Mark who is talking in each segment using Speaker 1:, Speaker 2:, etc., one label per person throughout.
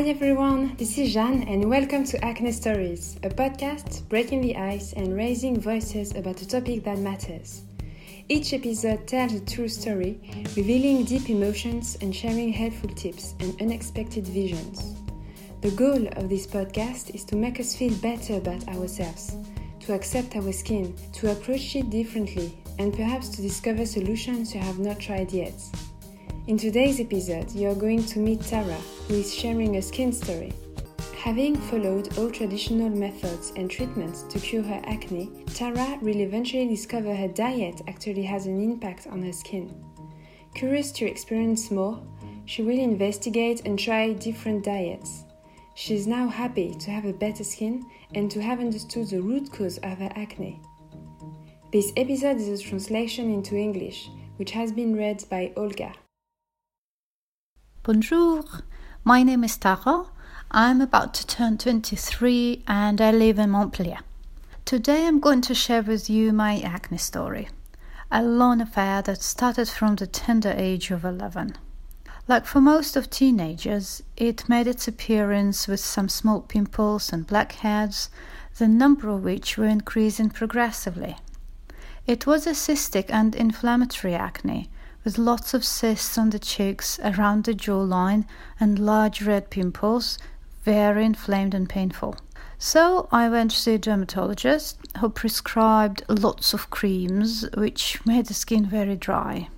Speaker 1: Hi everyone, this is Jeanne and welcome to Acne Stories, a podcast breaking the ice and raising voices about a topic that matters. Each episode tells a true story, revealing deep emotions and sharing helpful tips and unexpected visions. The goal of this podcast is to make us feel better about ourselves, to accept our skin, to approach it differently, and perhaps to discover solutions you have not tried yet. In today's episode, you are going to meet Tara, who is sharing a skin story. Having followed all traditional methods and treatments to cure her acne, Tara will eventually discover her diet actually has an impact on her skin. Curious to experience more, she will investigate and try different diets. She is now happy to have a better skin and to have understood the root cause of her acne. This episode is a translation into English, which has been read by Olga.
Speaker 2: Bonjour, my name is Tara. I'm about to turn 23 and I live in Montpellier. Today I'm going to share with you my acne story, a long affair that started from the tender age of 11. Like for most of teenagers, it made its appearance with some small pimples and blackheads, the number of which were increasing progressively. It was a cystic and inflammatory acne with lots of cysts on the cheeks, around the jawline, and large red pimples, very inflamed and painful. So I went to see a dermatologist who prescribed lots of creams, which made the skin very dry.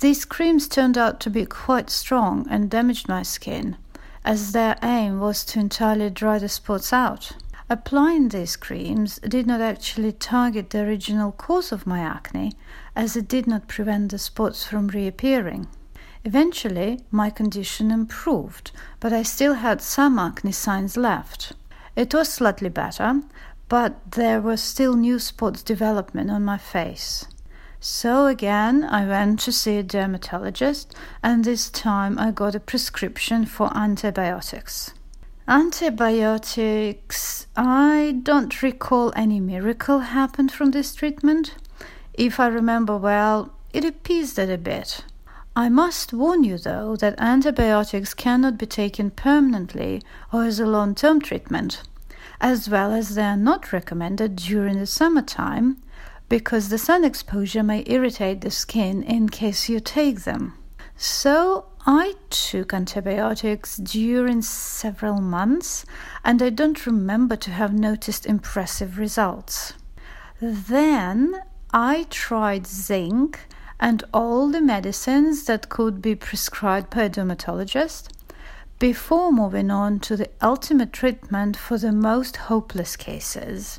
Speaker 2: These creams turned out to be quite strong and damaged my skin, as their aim was to entirely dry the spots out. Applying these creams did not actually target the original cause of my acne, as it did not prevent the spots from reappearing. Eventually, my condition improved, but I still had some acne signs left. It was slightly better, but there were still new spots developing on my face. So again, I went to see a dermatologist, and this time I got a prescription for antibiotics. Antibiotics, I don't recall any miracle happened from this treatment. If I remember well, it appeased it a bit. I must warn you, though, that antibiotics cannot be taken permanently or as a long term treatment, as well as they are not recommended during the summertime because the sun exposure may irritate the skin in case you take them. So I took antibiotics during several months and I don't remember to have noticed impressive results. Then I tried zinc and all the medicines that could be prescribed by a dermatologist before moving on to the ultimate treatment for the most hopeless cases,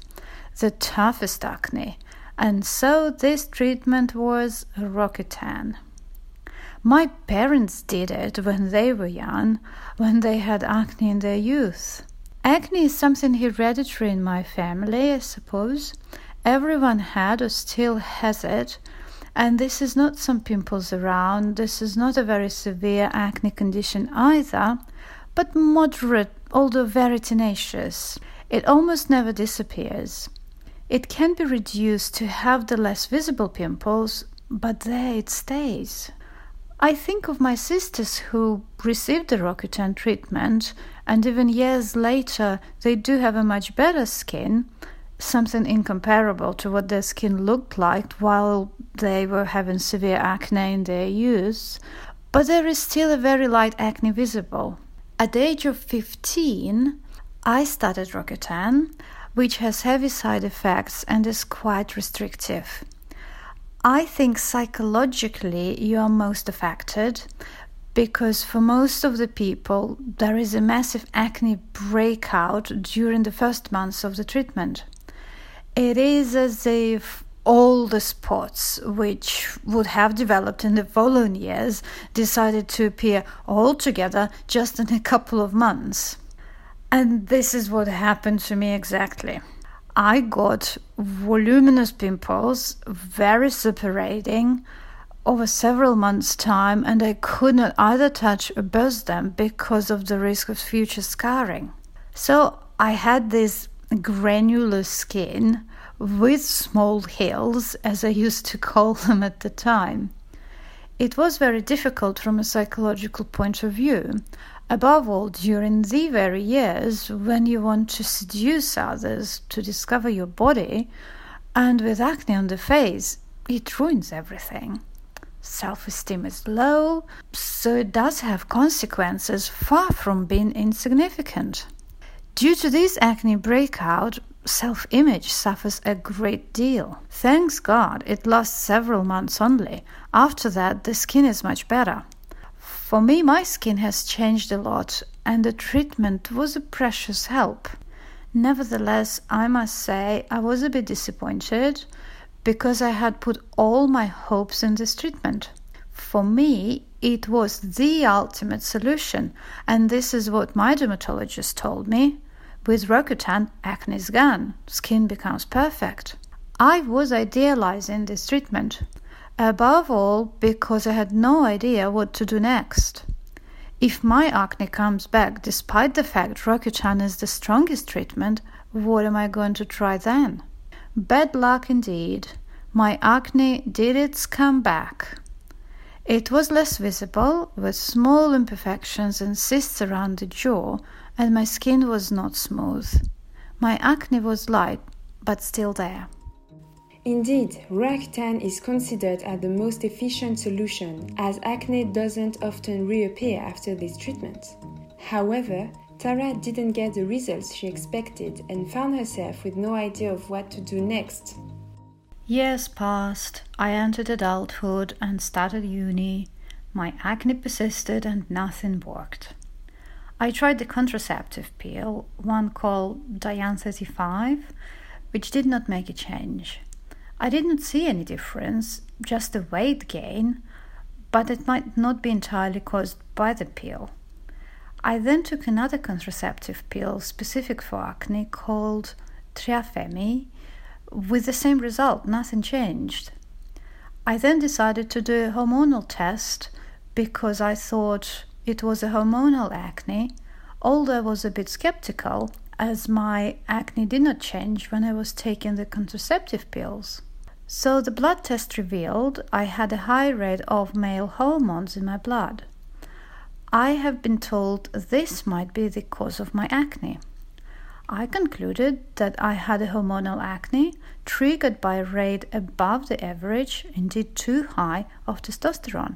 Speaker 2: the toughest acne. And so this treatment was Roaccutane. My parents did it when they were young, when they had acne in their youth. Acne is something hereditary in my family, I suppose. Everyone had or still has it, and this is not some pimples around. This is not a very severe acne condition either, but moderate, although very tenacious. It almost never disappears. It can be reduced to have the less visible pimples, but there it stays. I think of my sisters who received the Roaccutane treatment, and even years later, they do have a much better skin, something incomparable to what their skin looked like while they were having severe acne in their youth, but there is still a very light acne visible. At the age of 15, I started Roaccutane, which has heavy side effects and is quite restrictive. I think psychologically you are most affected because for most of the people there is a massive acne breakout during the first months of the treatment. It is as if all the spots which would have developed in the following years decided to appear all together just in a couple of months. And this is what happened to me exactly. I got voluminous pimples, very suppurating, over several months' time, and I could not either touch or burst them because of the risk of future scarring. So I had this granular skin with small hills, as I used to call them at the time. It was very difficult from a psychological point of view. Above all, during the very years when you want to seduce others to discover your body, and with acne on the face, it ruins everything. Self esteem is low, so it does have consequences far from being insignificant. Due to this acne breakout, self image suffers a great deal. Thanks God, it lasts several months only. After that, the skin is much better. For me, my skin has changed a lot, and the treatment was a precious help. Nevertheless, I must say I was a bit disappointed because I had put all my hopes in this treatment. For me, it was the ultimate solution, and this is what my dermatologist told me. With Roaccutane, acne is gone, skin becomes perfect. I was idealizing this treatment, above all because I had no idea what to do next. If my acne comes back despite the fact Roaccutane is the strongest treatment, what am I going to try then? Bad luck indeed. My acne did its comeback. It was less visible, with small imperfections and cysts around the jaw, and my skin was not smooth. My acne was light, but still there.
Speaker 1: Indeed, Roaccutane is considered as the most efficient solution as acne doesn't often reappear after this treatment. However, Tara didn't get the results she expected and found herself with no idea of what to do next.
Speaker 2: Years passed, I entered adulthood and started uni. My acne persisted and nothing worked. I tried the contraceptive pill, one called Diane 35, which did not make a change. I did not see any difference, just a weight gain, but it might not be entirely caused by the pill. I then took another contraceptive pill specific for acne called Triafemi, with the same result, nothing changed. I then decided to do a hormonal test because I thought it was a hormonal acne, although I was a bit skeptical as my acne did not change when I was taking the contraceptive pills. So the blood test revealed I had a high rate of male hormones in my blood. I have been told this might be the cause of my acne. I concluded that I had a hormonal acne triggered by a rate above the average, indeed too high, of testosterone.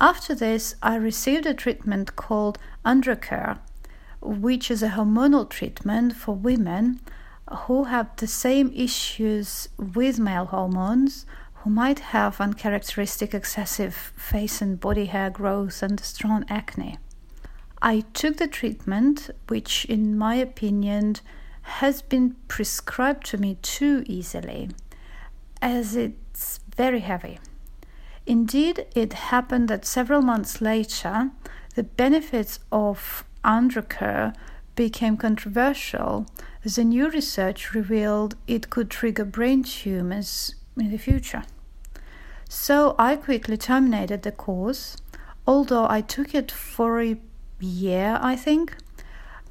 Speaker 2: After this, I received a treatment called Androcur, which is a hormonal treatment for women who have the same issues with male hormones, who might have uncharacteristic excessive face and body hair growth and strong acne. I took the treatment, which, in my opinion, has been prescribed to me too easily, as it's very heavy. Indeed, it happened that several months later, the benefits of Androcur became controversial as the new research revealed it could trigger brain tumors in the future. So I quickly terminated the course, although I took it for a year, I think.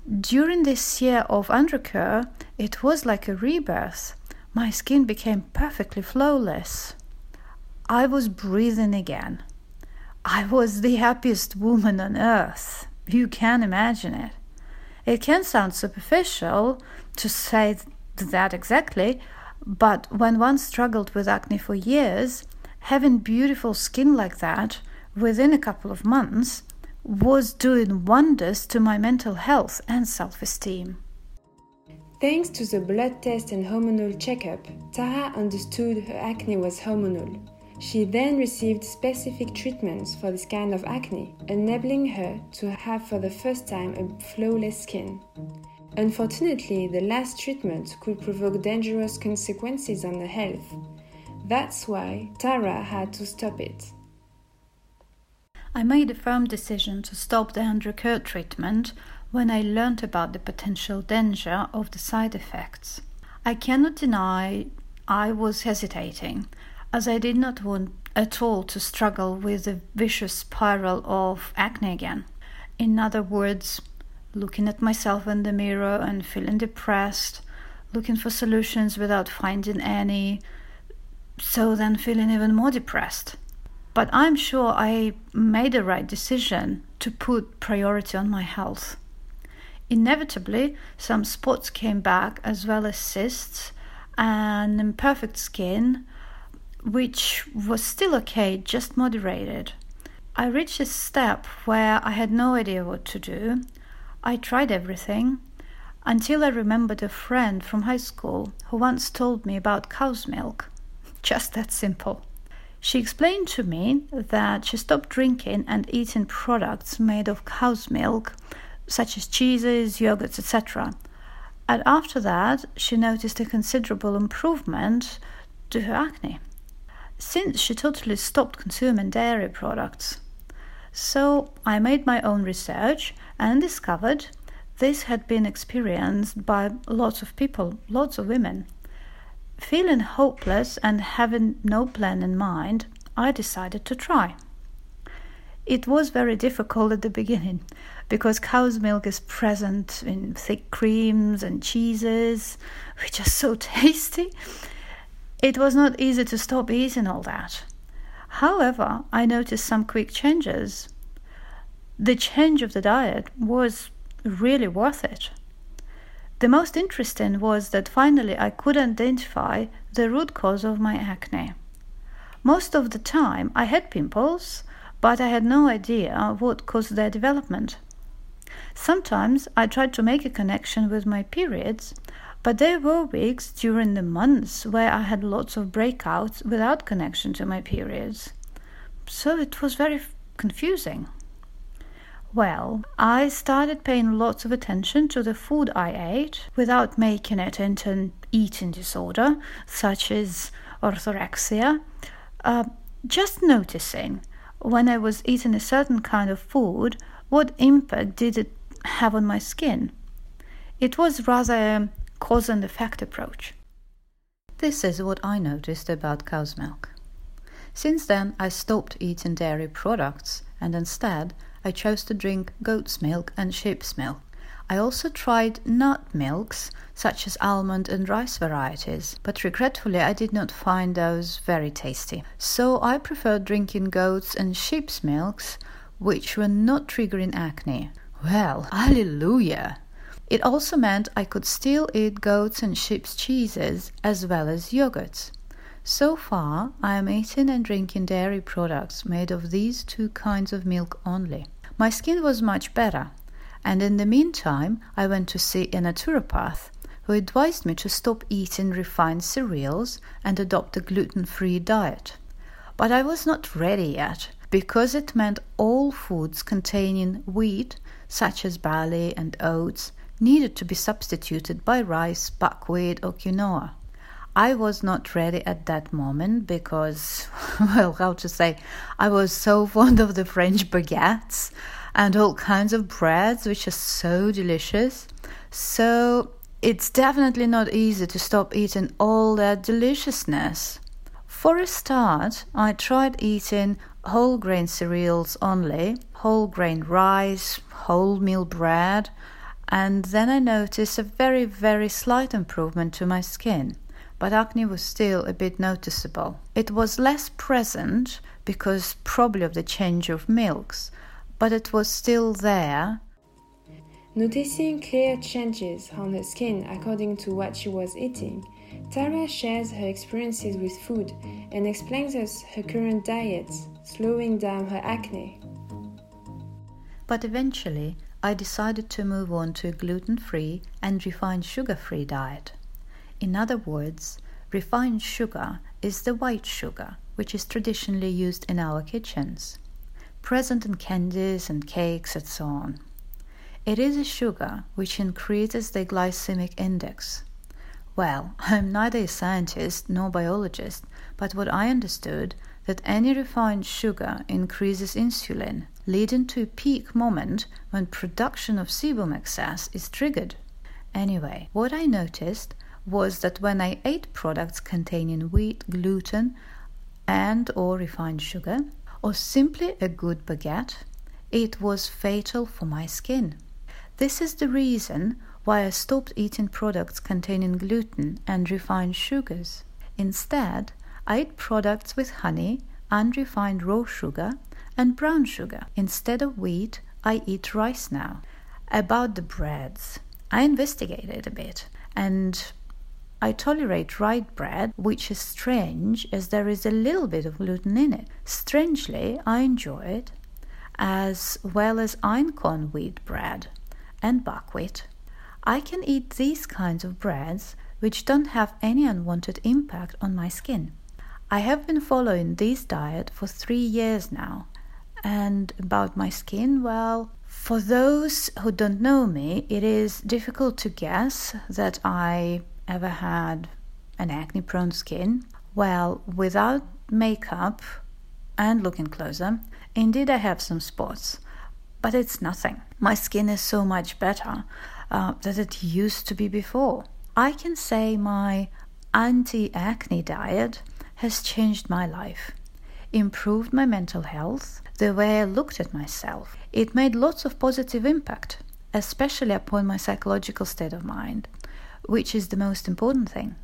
Speaker 2: During this year of Androcur, it was like a rebirth. My skin became perfectly flawless. I was breathing again. I was the happiest woman on earth. You can imagine it. It can sound superficial to say that exactly, but when one struggled with acne for years, having beautiful skin like that within a couple of months was doing wonders to my mental health and self esteem.
Speaker 1: Thanks to the blood test and hormonal checkup, Tara understood her acne was hormonal. She then received specific treatments for this kind of acne, enabling her to have for the first time a flawless skin. Unfortunately, the last treatment could provoke dangerous consequences on her health. That's why Tara had to stop it.
Speaker 2: I made a firm decision to stop the Androcur treatment when I learned about the potential danger of the side effects. I cannot deny I was hesitating as I did not want at all to struggle with the vicious spiral of acne again. In other words, looking at myself in the mirror and feeling depressed, looking for solutions without finding any, so then feeling even more depressed. But I'm sure I made the right decision to put priority on my health. Inevitably, some spots came back as well as cysts and imperfect skin, which was still okay, just moderated. I reached a step where I had no idea what to do. I tried everything until I remembered a friend from high school who once told me about cow's milk. Just that simple. She explained to me that she stopped drinking and eating products made of cow's milk, such as cheeses, yogurts, etc. And after that, she noticed a considerable improvement to her acne. Since she totally stopped consuming dairy products. So I made my own research and discovered this had been experienced by lots of people, lots of women. Feeling hopeless and having no plan in mind, I decided to try. It was very difficult at the beginning because cow's milk is present in thick creams and cheeses, which are so tasty. It was not easy to stop eating all that. However, I noticed some quick changes. The change of the diet was really worth it. The most interesting was that finally I could identify the root cause of my acne. Most of the time I had pimples, but I had no idea what caused their development. Sometimes I tried to make a connection with my periods, but there were weeks during the months where I had lots of breakouts without connection to my periods. So it was very confusing. Well, I started paying lots of attention to the food I ate without making it into an eating disorder, such as orthorexia. Uh, just noticing when I was eating a certain kind of food, what impact did it have on my skin? It was rather a cause and effect approach. This is what I noticed about cow's milk. Since then, I stopped eating dairy products and instead I chose to drink goat's milk and sheep's milk. I also tried nut milks, such as almond and rice varieties, but regretfully I did not find those very tasty. So I preferred drinking goat's and sheep's milks, which were not triggering acne. Well, hallelujah! It also meant I could still eat goat's and sheep's cheeses as well as yogurts. So far, I am eating and drinking dairy products made of these two kinds of milk only. My skin was much better, and in the meantime, I went to see a naturopath who advised me to stop eating refined cereals and adopt a gluten free diet. But I was not ready yet because it meant all foods containing wheat, such as barley and oats, needed to be substituted by rice, buckwheat, or quinoa. I was not ready at that moment because, well, how to say, I was so fond of the French baguettes and all kinds of breads, which are so delicious. So it's definitely not easy to stop eating all that deliciousness. For a start, I tried eating whole grain cereals only, whole grain rice, wholemeal bread, and then I noticed a very, very slight improvement to my skin but acne was still a bit noticeable. It was less present because probably of the change of milks, but it was still there.
Speaker 1: Noticing clear changes on her skin according to what she was eating, Tara shares her experiences with food and explains us her current diet, slowing down her acne.
Speaker 2: But eventually, I decided to move on to a gluten free and refined sugar free diet. In other words, refined sugar is the white sugar which is traditionally used in our kitchens, present in candies and cakes and so on. It is a sugar which increases the glycemic index. Well, I'm neither a scientist nor biologist, but what I understood that any refined sugar increases insulin, leading to a peak moment when production of sebum excess is triggered. Anyway, what I noticed was that when I ate products containing wheat, gluten, and or refined sugar, or simply a good baguette, it was fatal for my skin. This is the reason why I stopped eating products containing gluten and refined sugars. Instead, I ate products with honey, unrefined raw sugar, and brown sugar instead of wheat, I eat rice now. About the breads, I investigated a bit and I tolerate rye bread, which is strange as there is a little bit of gluten in it. Strangely, I enjoy it, as well as einkorn wheat bread and buckwheat. I can eat these kinds of breads which don't have any unwanted impact on my skin. I have been following this diet for three years now, and about my skin, well, for those who don't know me, it is difficult to guess that I ever had an acne prone skin. Well, without makeup and looking closer, indeed I have some spots, but it's nothing. My skin is so much better uh, than it used to be before. I can say my anti acne diet has changed my life, improved my mental health, the way I looked at myself. It made lots of positive impact, especially upon my psychological state of mind, which is the most important thing.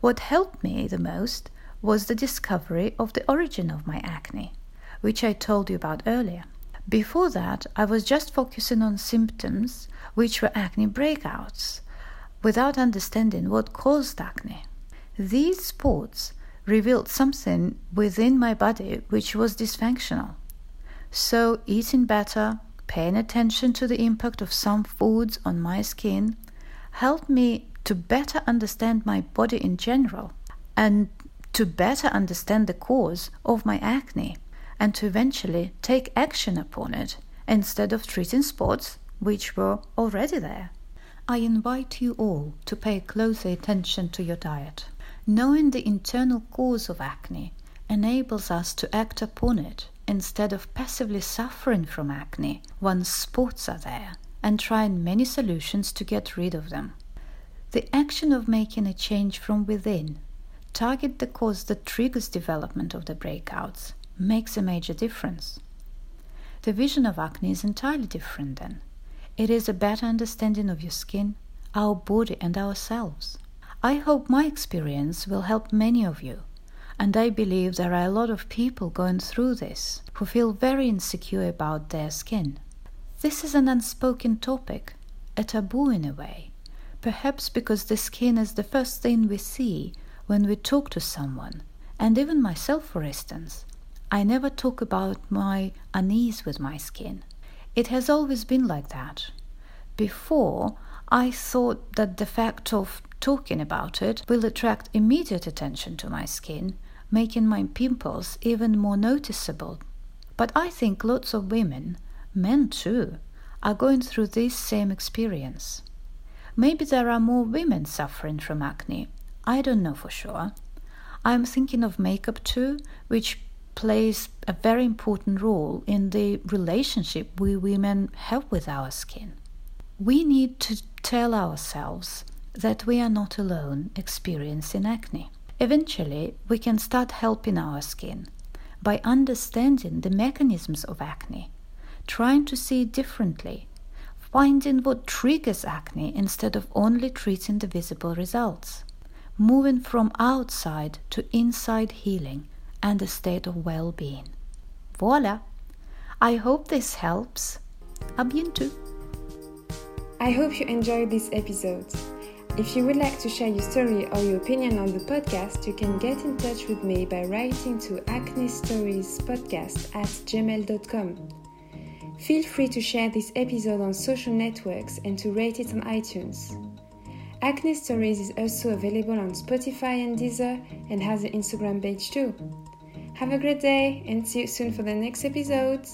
Speaker 2: What helped me the most was the discovery of the origin of my acne, which I told you about earlier. Before that, I was just focusing on symptoms, which were acne breakouts, without understanding what caused acne. These spots revealed something within my body which was dysfunctional. So, eating better, paying attention to the impact of some foods on my skin, helped me to better understand my body in general and to better understand the cause of my acne and to eventually take action upon it instead of treating spots which were already there. I invite you all to pay closer attention to your diet. Knowing the internal cause of acne enables us to act upon it instead of passively suffering from acne once spots are there and trying many solutions to get rid of them. The action of making a change from within, target the cause that triggers development of the breakouts, makes a major difference. The vision of acne is entirely different then. It is a better understanding of your skin, our body, and ourselves. I hope my experience will help many of you and I believe there are a lot of people going through this who feel very insecure about their skin. This is an unspoken topic, a taboo in a way, perhaps because the skin is the first thing we see when we talk to someone, and even myself, for instance. I never talk about my unease with my skin. It has always been like that. Before, I thought that the fact of talking about it will attract immediate attention to my skin making my pimples even more noticeable. But I think lots of women, men too, are going through this same experience. Maybe there are more women suffering from acne. I don't know for sure. I'm thinking of makeup too, which plays a very important role in the relationship we women have with our skin. We need to tell ourselves that we are not alone experiencing acne. Eventually, we can start helping our skin by understanding the mechanisms of acne, trying to see it differently, finding what triggers acne instead of only treating the visible results, moving from outside to inside healing and a state of well being. Voila! I hope this helps. A bientôt!
Speaker 1: I hope you enjoyed this episode. If you would like to share your story or your opinion on the podcast, you can get in touch with me by writing to acnestoriespodcast at gmail.com. Feel free to share this episode on social networks and to rate it on iTunes. Acne Stories is also available on Spotify and Deezer and has an Instagram page too. Have a great day and see you soon for the next episode.